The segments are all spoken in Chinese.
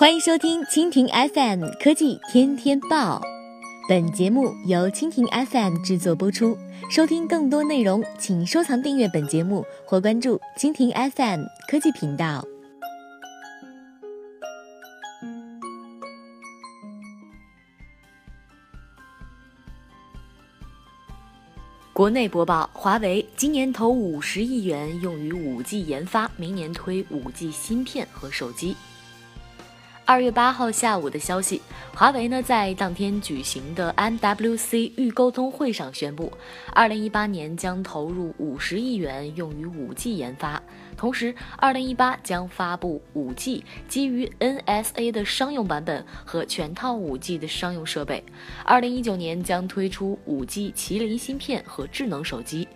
欢迎收听蜻蜓 FM 科技天天报，本节目由蜻蜓 FM 制作播出。收听更多内容，请收藏订阅本节目或关注蜻蜓 FM 科技频道。国内播报：华为今年投五十亿元用于五 G 研发，明年推五 G 芯片和手机。二月八号下午的消息，华为呢在当天举行的 MWC 预沟通会上宣布，二零一八年将投入五十亿元用于五 G 研发，同时二零一八将发布五 G 基于 NSA 的商用版本和全套五 G 的商用设备，二零一九年将推出五 G 麒麟芯片和智能手机。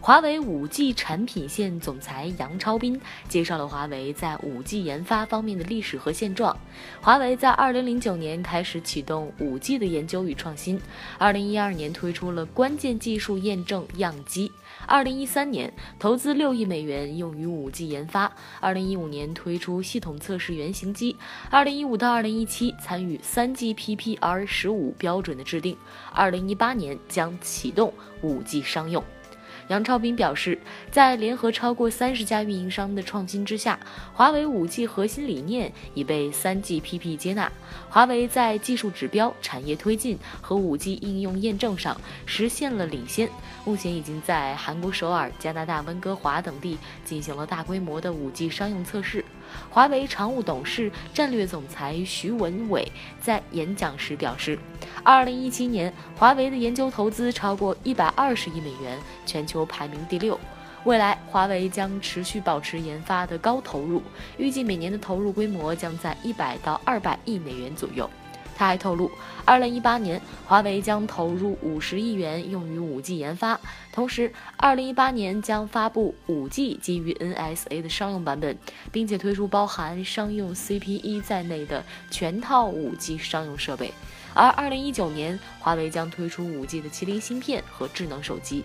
华为 5G 产品线总裁杨超斌介绍了华为在 5G 研发方面的历史和现状。华为在2009年开始启动 5G 的研究与创新，2012年推出了关键技术验证样机，2013年投资6亿美元用于 5G 研发，2015年推出系统测试原型机，2015到2017参与 3GPP-R15 标准的制定，2018年将启动 5G 商用。杨超斌表示，在联合超过三十家运营商的创新之下，华为 5G 核心理念已被 3GPP 接纳。华为在技术指标、产业推进和 5G 应用验证上实现了领先。目前已经在韩国首尔、加拿大温哥华等地进行了大规模的 5G 商用测试。华为常务董事、战略总裁徐文伟在演讲时表示，二零一七年华为的研究投资超过一百二十亿美元，全球排名第六。未来，华为将持续保持研发的高投入，预计每年的投入规模将在一百到二百亿美元左右。他还透露，二零一八年华为将投入五十亿元用于五 G 研发，同时二零一八年将发布五 G 基于 NSA 的商用版本，并且推出包含商用 CPE 在内的全套五 G 商用设备。而二零一九年，华为将推出五 G 的麒麟芯片和智能手机。